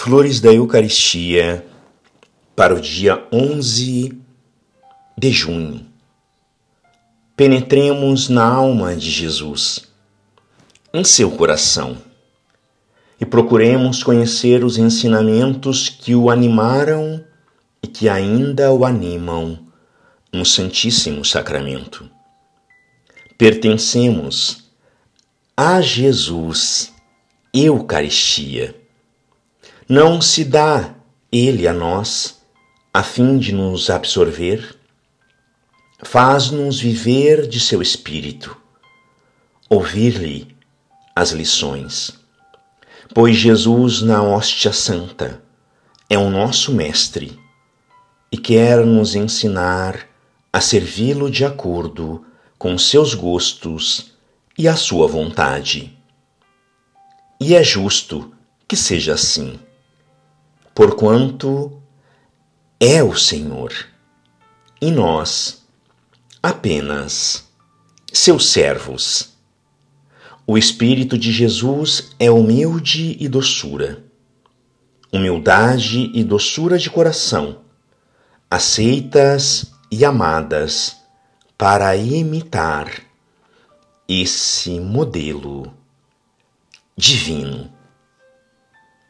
Flores da Eucaristia para o dia 11 de junho. Penetremos na alma de Jesus, em seu coração, e procuremos conhecer os ensinamentos que o animaram e que ainda o animam no Santíssimo Sacramento. Pertencemos a Jesus, Eucaristia. Não se dá Ele a nós a fim de nos absorver, faz-nos viver de seu Espírito, ouvir-lhe as lições. Pois Jesus, na hóstia santa, é o nosso Mestre e quer nos ensinar a servi-lo de acordo com seus gostos e a sua vontade. E é justo que seja assim, porquanto é o Senhor e nós apenas seus servos. O Espírito de Jesus é humilde e doçura, humildade e doçura de coração aceitas e amadas para imitar esse modelo divino.